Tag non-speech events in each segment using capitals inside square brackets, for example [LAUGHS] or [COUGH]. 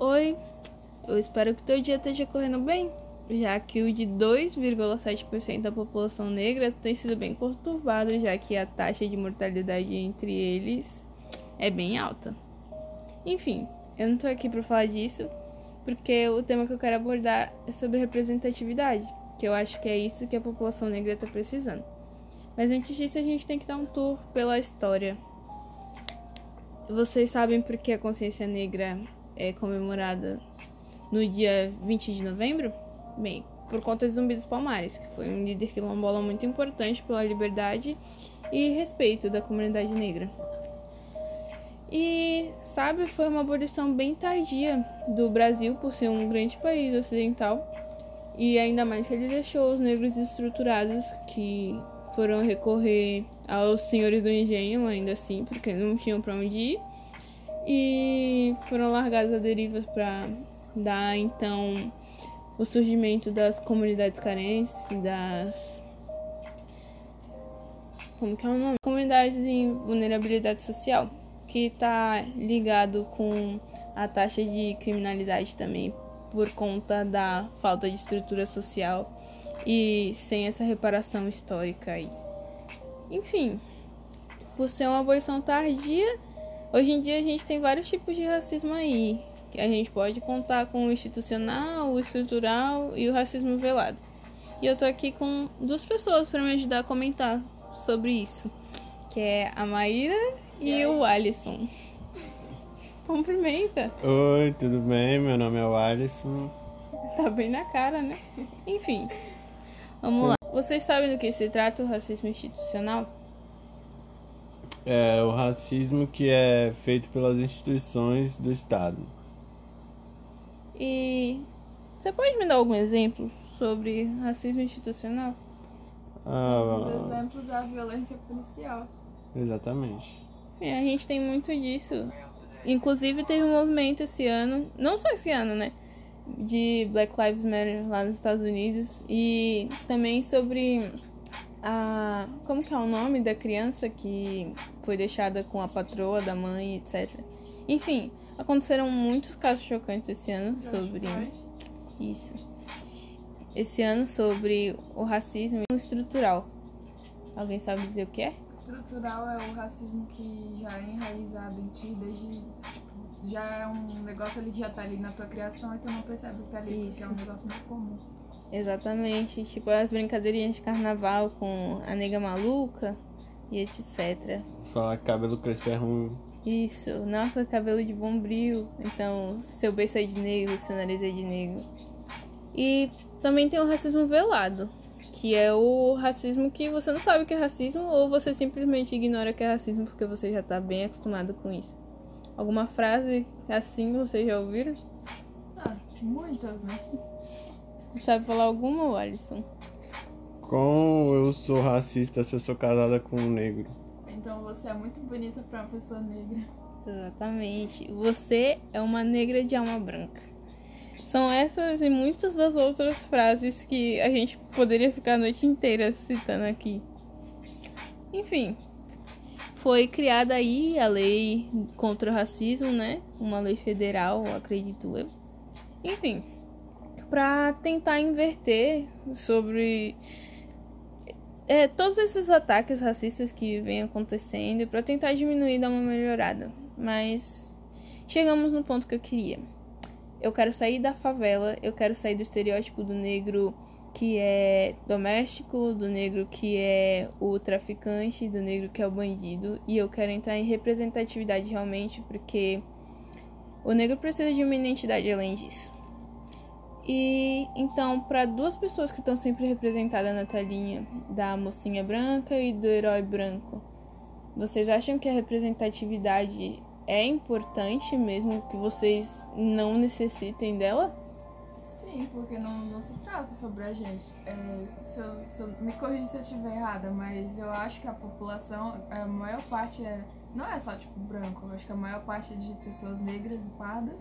Oi, eu espero que teu dia esteja correndo bem, já que o de 2,7% da população negra tem sido bem conturbado, já que a taxa de mortalidade entre eles é bem alta. Enfim, eu não tô aqui para falar disso, porque o tema que eu quero abordar é sobre representatividade, que eu acho que é isso que a população negra está precisando. Mas antes disso, a gente tem que dar um tour pela história. Vocês sabem por que a consciência negra é comemorada no dia 20 de novembro? Bem, por conta de Zumbi dos Palmares, que foi um líder quilombola muito importante pela liberdade e respeito da comunidade negra. E, sabe, foi uma abolição bem tardia do Brasil por ser um grande país ocidental. E ainda mais que ele deixou os negros estruturados que foram recorrer aos senhores do engenho, ainda assim, porque não tinham para onde ir. E foram largados a deriva para dar então o surgimento das comunidades carentes, das como que é o nome? Comunidades em vulnerabilidade social, que está ligado com a taxa de criminalidade também por conta da falta de estrutura social e sem essa reparação histórica aí. Enfim, por ser uma abolição tardia, hoje em dia a gente tem vários tipos de racismo aí, que a gente pode contar com o institucional, o estrutural e o racismo velado. E eu tô aqui com duas pessoas para me ajudar a comentar sobre isso, que é a Maíra e, e o Alisson. Cumprimenta. Oi, tudo bem? Meu nome é o Alisson. Tá bem na cara, né? Enfim, vamos lá. Vocês sabem do que se trata o racismo institucional? É o racismo que é feito pelas instituições do Estado. E você pode me dar algum exemplo sobre racismo institucional? Ah, Os exemplos é a violência policial. Exatamente. É, a gente tem muito disso. Inclusive teve um movimento esse ano, não só esse ano, né? De Black Lives Matter lá nos Estados Unidos. E também sobre a. Como que é o nome da criança que foi deixada com a patroa da mãe, etc. Enfim, aconteceram muitos casos chocantes esse ano sobre isso. Esse ano sobre o racismo estrutural. Alguém sabe dizer o que é? Estrutural é o racismo que já é enraizado em ti desde. Já é um negócio ali que já tá ali na tua criação e tu não percebe que tá ali, Isso. porque é um negócio muito comum. Exatamente. Tipo as brincadeirinhas de carnaval com a nega maluca e etc. Falar que cabelo crespo é ruim. Isso, nossa, cabelo de bombril. Então, seu beijo é de negro, seu nariz é de negro. E também tem o racismo velado, que é o racismo que você não sabe que é racismo ou você simplesmente ignora que é racismo porque você já tá bem acostumado com isso. Alguma frase assim vocês já ouviram? Ah, muitas, né? Sabe falar alguma, Alisson? Como eu sou racista se eu sou casada com um negro? Então você é muito bonita pra uma pessoa negra. Exatamente. Você é uma negra de alma branca. São essas e muitas das outras frases que a gente poderia ficar a noite inteira citando aqui. Enfim, foi criada aí a lei contra o racismo, né? Uma lei federal, acredito eu. Enfim, para tentar inverter sobre é, todos esses ataques racistas que vêm acontecendo, para tentar diminuir dar uma melhorada. Mas chegamos no ponto que eu queria. Eu quero sair da favela, eu quero sair do estereótipo do negro que é doméstico, do negro que é o traficante, do negro que é o bandido, e eu quero entrar em representatividade realmente, porque o negro precisa de uma identidade além disso. E então, para duas pessoas que estão sempre representadas na telinha, da mocinha branca e do herói branco, vocês acham que a representatividade é importante mesmo que vocês não necessitem dela? Sim, porque não, não se trata sobre a gente. É, se eu, se eu- me corrija se eu estiver errada, mas eu acho que a população, a maior parte é. Não é só tipo branco, eu acho que a maior parte é de pessoas negras e pardas.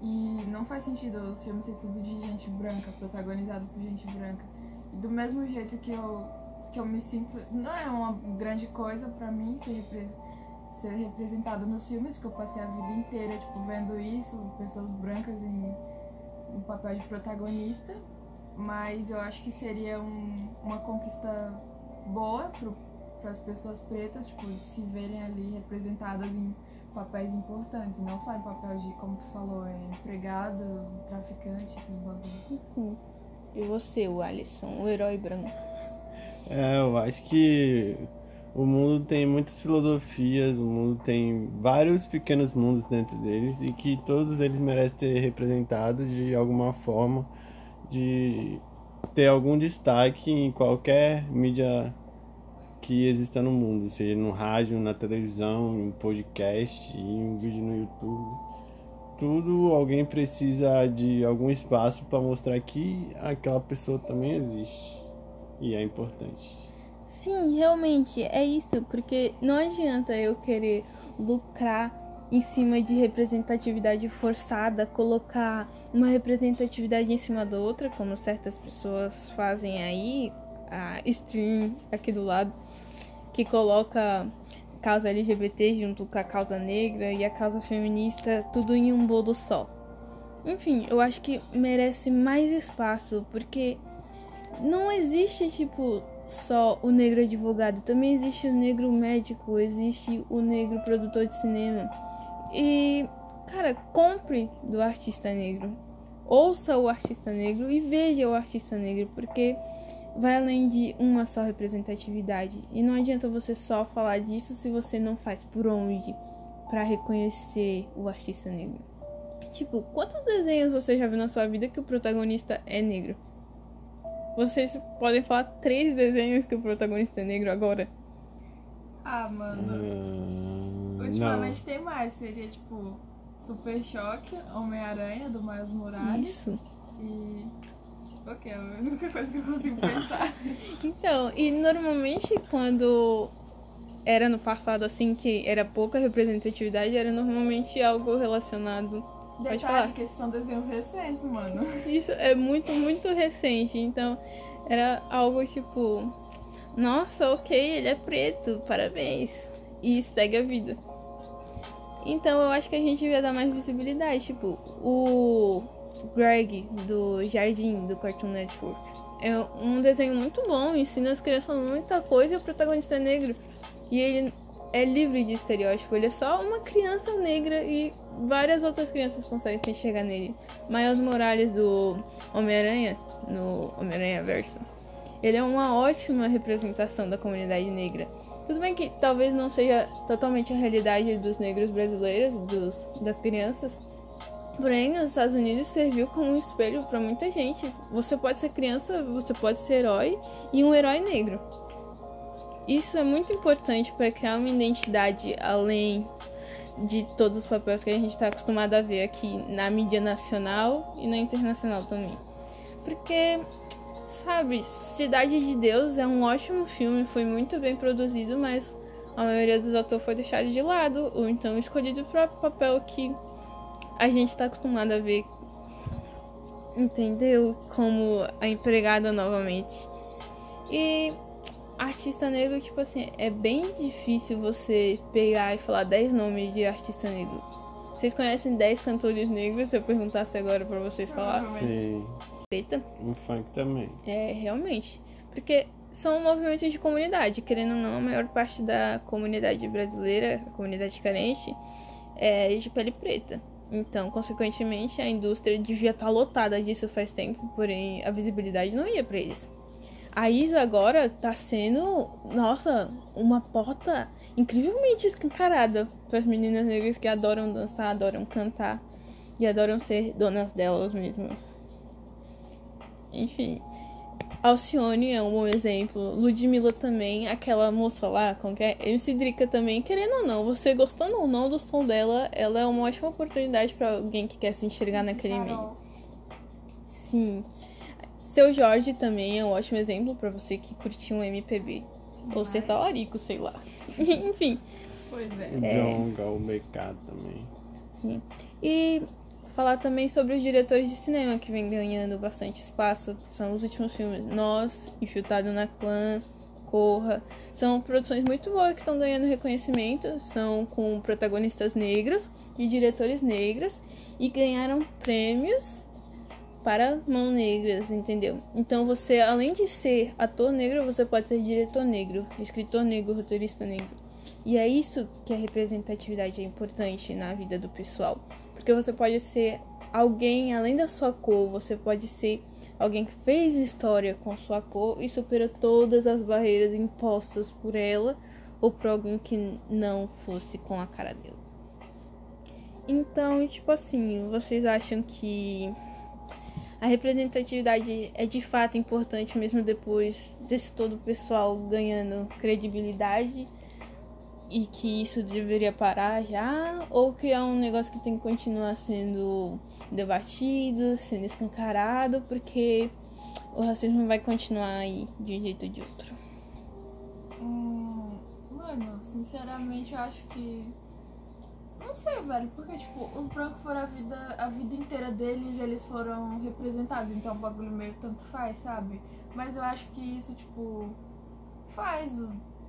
E não faz sentido o filme ser tudo de gente branca, protagonizado por gente branca. E do mesmo jeito que eu, que eu me sinto. Não é uma grande coisa pra mim ser, repre- ser representada nos filmes, porque eu passei a vida inteira, tipo, vendo isso, pessoas brancas em, em papel de protagonista. Mas eu acho que seria um, uma conquista boa para as pessoas pretas, tipo, de se verem ali representadas em papéis importantes, não só em papel de, como tu falou, é empregado, traficante, esses bagulhos. Uhum. E você, o Alisson, o herói branco? [LAUGHS] É, eu acho que o mundo tem muitas filosofias, o mundo tem vários pequenos mundos dentro deles e que todos eles merecem ser representados de alguma forma, de ter algum destaque em qualquer mídia que exista no mundo, seja no rádio, na televisão, em podcast, em um vídeo no YouTube. Tudo alguém precisa de algum espaço para mostrar que aquela pessoa também existe e é importante. Sim, realmente é isso, porque não adianta eu querer lucrar em cima de representatividade forçada, colocar uma representatividade em cima da outra, como certas pessoas fazem aí, a stream aqui do lado, que coloca causa LGBT junto com a causa negra e a causa feminista, tudo em um bolo só. Enfim, eu acho que merece mais espaço, porque não existe, tipo, só o negro advogado, também existe o negro médico, existe o negro produtor de cinema. E, cara, compre do artista negro. Ouça o artista negro e veja o artista negro, porque vai além de uma só representatividade. E não adianta você só falar disso se você não faz por onde para reconhecer o artista negro. Tipo, quantos desenhos você já viu na sua vida que o protagonista é negro? Vocês podem falar três desenhos que o protagonista é negro agora? Ah, mano. Hum, Ultimamente não. tem mais. Seria tipo Super Choque, Homem-Aranha, do Miles Morales. Isso. E. Ok, é a única coisa que eu consigo pensar. [LAUGHS] [LAUGHS] Então, e normalmente quando era no passado assim, que era pouca representatividade, era normalmente algo relacionado. Pode falar. Detalhe que esses são desenhos recentes, mano. [LAUGHS] Isso é muito, muito recente. Então, era algo tipo. Nossa, ok, ele é preto, parabéns. E segue a vida. Então eu acho que a gente devia dar mais visibilidade. Tipo, o Greg do Jardim do Cartoon Network. É um desenho muito bom, ensina as crianças muita coisa e o protagonista é negro. E ele é livre de estereótipo, ele é só uma criança negra e várias outras crianças conseguem se enxergar nele. Miles Morales do Homem-Aranha, no Homem-Aranha Verso, ele é uma ótima representação da comunidade negra. Tudo bem que talvez não seja totalmente a realidade dos negros brasileiros, dos, das crianças, Porém, nos Estados Unidos serviu como um espelho para muita gente. Você pode ser criança, você pode ser herói e um herói negro. Isso é muito importante para criar uma identidade além de todos os papéis que a gente está acostumado a ver aqui na mídia nacional e na internacional também. Porque, sabe, Cidade de Deus é um ótimo filme, foi muito bem produzido, mas a maioria dos atores foi deixado de lado ou então escolhido para papel que a gente está acostumado a ver, entendeu? Como a empregada novamente. E artista negro, tipo assim, é bem difícil você pegar e falar 10 nomes de artista negro. Vocês conhecem 10 cantores negros? Se eu perguntasse agora pra vocês falar. Sim. Preta? O funk também. É, realmente. Porque são movimentos de comunidade. Querendo ou não, a maior parte da comunidade brasileira, a comunidade carente, é de pele preta. Então, consequentemente, a indústria devia estar lotada disso faz tempo, porém a visibilidade não ia para eles. A Isa agora tá sendo, nossa, uma porta incrivelmente escancarada para as meninas negras que adoram dançar, adoram cantar e adoram ser donas delas mesmas. Enfim, Alcione é um bom exemplo. Ludmilla também, aquela moça lá, com que é MC Drica também, querendo ou não, você gostando ou não do som dela, ela é uma ótima oportunidade para alguém que quer se enxergar naquele meio. Sim. Seu Jorge também é um ótimo exemplo para você que curtiu um MPB. Ou ser talarico, sei lá. [LAUGHS] Enfim. Pois O é. Jonga, o BK também. Sim. E falar também sobre os diretores de cinema que vem ganhando bastante espaço. São os últimos filmes Nós, Infiltrado na Clã, Corra. São produções muito boas que estão ganhando reconhecimento. São com protagonistas negros e diretores negros. E ganharam prêmios para mão negras, entendeu? Então você, além de ser ator negro, você pode ser diretor negro, escritor negro, roteirista negro. E é isso que a representatividade é importante na vida do pessoal. Porque você pode ser alguém além da sua cor, você pode ser alguém que fez história com sua cor e supera todas as barreiras impostas por ela ou por alguém que não fosse com a cara dela. Então, tipo assim, vocês acham que a representatividade é de fato importante mesmo depois desse todo o pessoal ganhando credibilidade e que isso deveria parar já ou que é um negócio que tem que continuar sendo debatido, sendo escancarado, porque o racismo vai continuar aí de um jeito ou de outro. Hum, mano, sinceramente eu acho que não sei, velho, porque, tipo, os brancos foram a vida, a vida inteira deles, eles foram representados, então o bagulho meio tanto faz, sabe? Mas eu acho que isso, tipo, faz,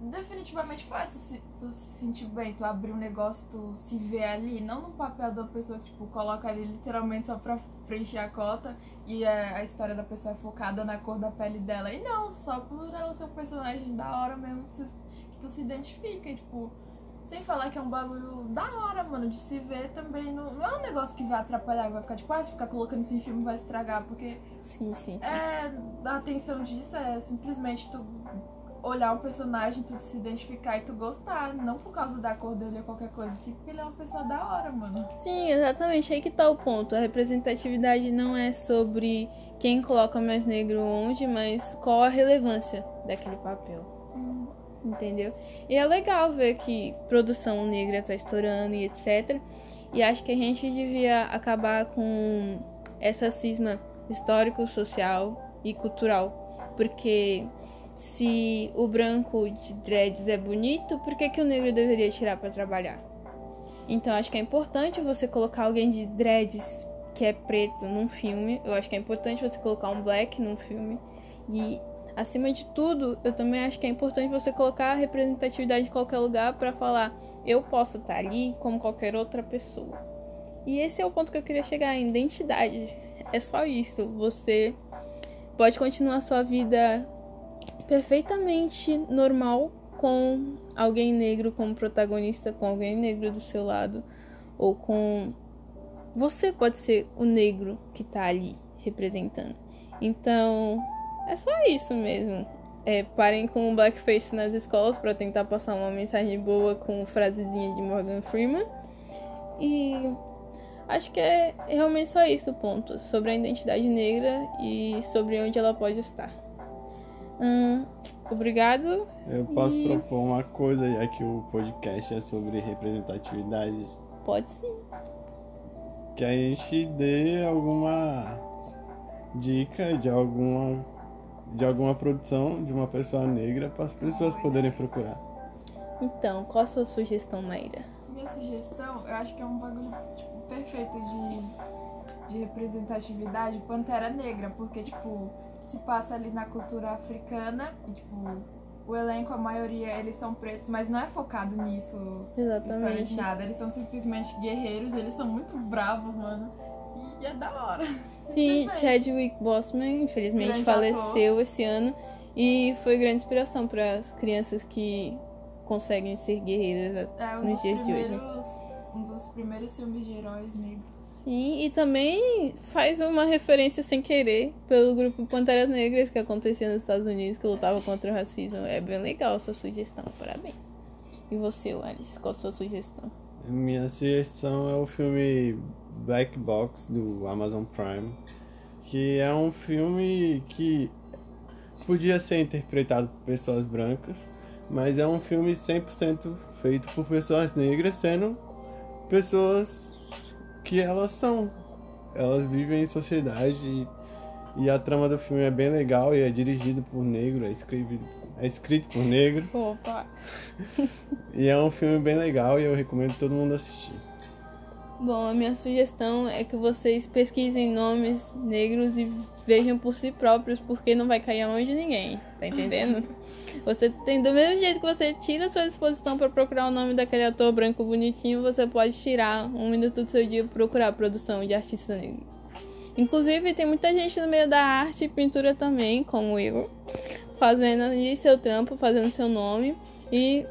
definitivamente faz tu se, tu se sentir bem, tu abrir um negócio, tu se ver ali, não no papel da pessoa que, tipo, coloca ali literalmente só pra preencher a cota e a, história da pessoa é focada na cor da pele dela. E não, só por ela ser um personagem da hora mesmo que tu se identifica, e, tipo sem falar que é um bagulho da hora, mano, de se ver também. Não, não é um negócio que vai atrapalhar, vai ficar tipo, ah, se ficar colocando isso em filme vai estragar, porque. Sim, sim. É. A atenção disso é simplesmente tu olhar um personagem, tu se identificar e tu gostar. Não por causa da cor dele ou qualquer coisa, sim porque ele é uma pessoa da hora, mano. Sim, exatamente. Aí que tá o ponto. A representatividade não é sobre quem coloca mais negro onde, mas qual a relevância daquele papel. Entendeu? E é legal ver que produção negra tá estourando e etc. E acho que a gente devia acabar com essa cisma histórico, social e cultural. Porque se o branco de dreads é bonito, por que, que o negro deveria tirar para trabalhar? Então acho que é importante você colocar alguém de dreads que é preto num filme. Eu acho que é importante você colocar um black num filme. E Acima de tudo, eu também acho que é importante você colocar a representatividade em qualquer lugar para falar eu posso estar ali como qualquer outra pessoa. E esse é o ponto que eu queria chegar, em identidade. É só isso. Você pode continuar sua vida perfeitamente normal com alguém negro como protagonista, com alguém negro do seu lado, ou com você pode ser o negro que tá ali representando. Então, é só isso mesmo. É, parem com o blackface nas escolas para tentar passar uma mensagem boa com frasezinha de Morgan Freeman. E acho que é realmente só isso o ponto. Sobre a identidade negra e sobre onde ela pode estar. Hum, obrigado. Eu posso e... propor uma coisa, já que o podcast é sobre representatividade. Pode sim. Que a gente dê alguma dica de alguma de alguma produção de uma pessoa negra para as pessoas poderem procurar. Então, qual a sua sugestão, Maíra? Minha sugestão, eu acho que é um bagulho tipo, perfeito de, de representatividade, Pantera Negra, porque, tipo, se passa ali na cultura africana e, tipo, o elenco, a maioria, eles são pretos, mas não é focado nisso. Exatamente. Nada. Eles são simplesmente guerreiros, eles são muito bravos, mano. E é da hora. Sim, Chadwick Boseman, infelizmente, Grande faleceu ator. esse ano. E foi grande inspiração para as crianças que conseguem ser guerreiras É um nos dias de hoje. um dos primeiros filmes de heróis negros. Sim, e também faz uma referência sem querer pelo grupo Panteras Negras que acontecia nos Estados Unidos, que lutava contra o racismo. É bem legal a sua sugestão, parabéns. E você, Alice, qual a sua sugestão? Minha sugestão é o filme Black Box do Amazon Prime, que é um filme que podia ser interpretado por pessoas brancas, mas é um filme 100% feito por pessoas negras, sendo pessoas que elas são. Elas vivem em sociedade e, e a trama do filme é bem legal e é dirigido por negro, é escrito, é escrito por negro. Opa! [LAUGHS] E é um filme bem legal e eu recomendo todo mundo assistir. Bom, a minha sugestão é que vocês pesquisem nomes negros e vejam por si próprios, porque não vai cair a mão de ninguém, tá entendendo? [LAUGHS] Você tem do mesmo jeito que você tira a sua disposição para procurar o nome daquele ator branco bonitinho, você pode tirar um minuto do seu dia para procurar a produção de artista negro. Inclusive, tem muita gente no meio da arte e pintura também, como eu, fazendo ali seu trampo, fazendo seu nome e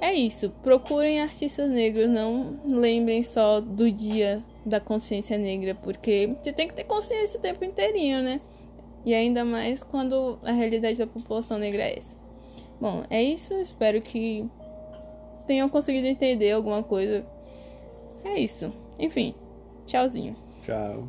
é isso. Procurem artistas negros, não lembrem só do dia da consciência negra, porque você tem que ter consciência o tempo inteirinho, né? E ainda mais quando a realidade da população negra é essa. Bom, é isso. Espero que tenham conseguido entender alguma coisa. É isso. Enfim, tchauzinho. Tchau.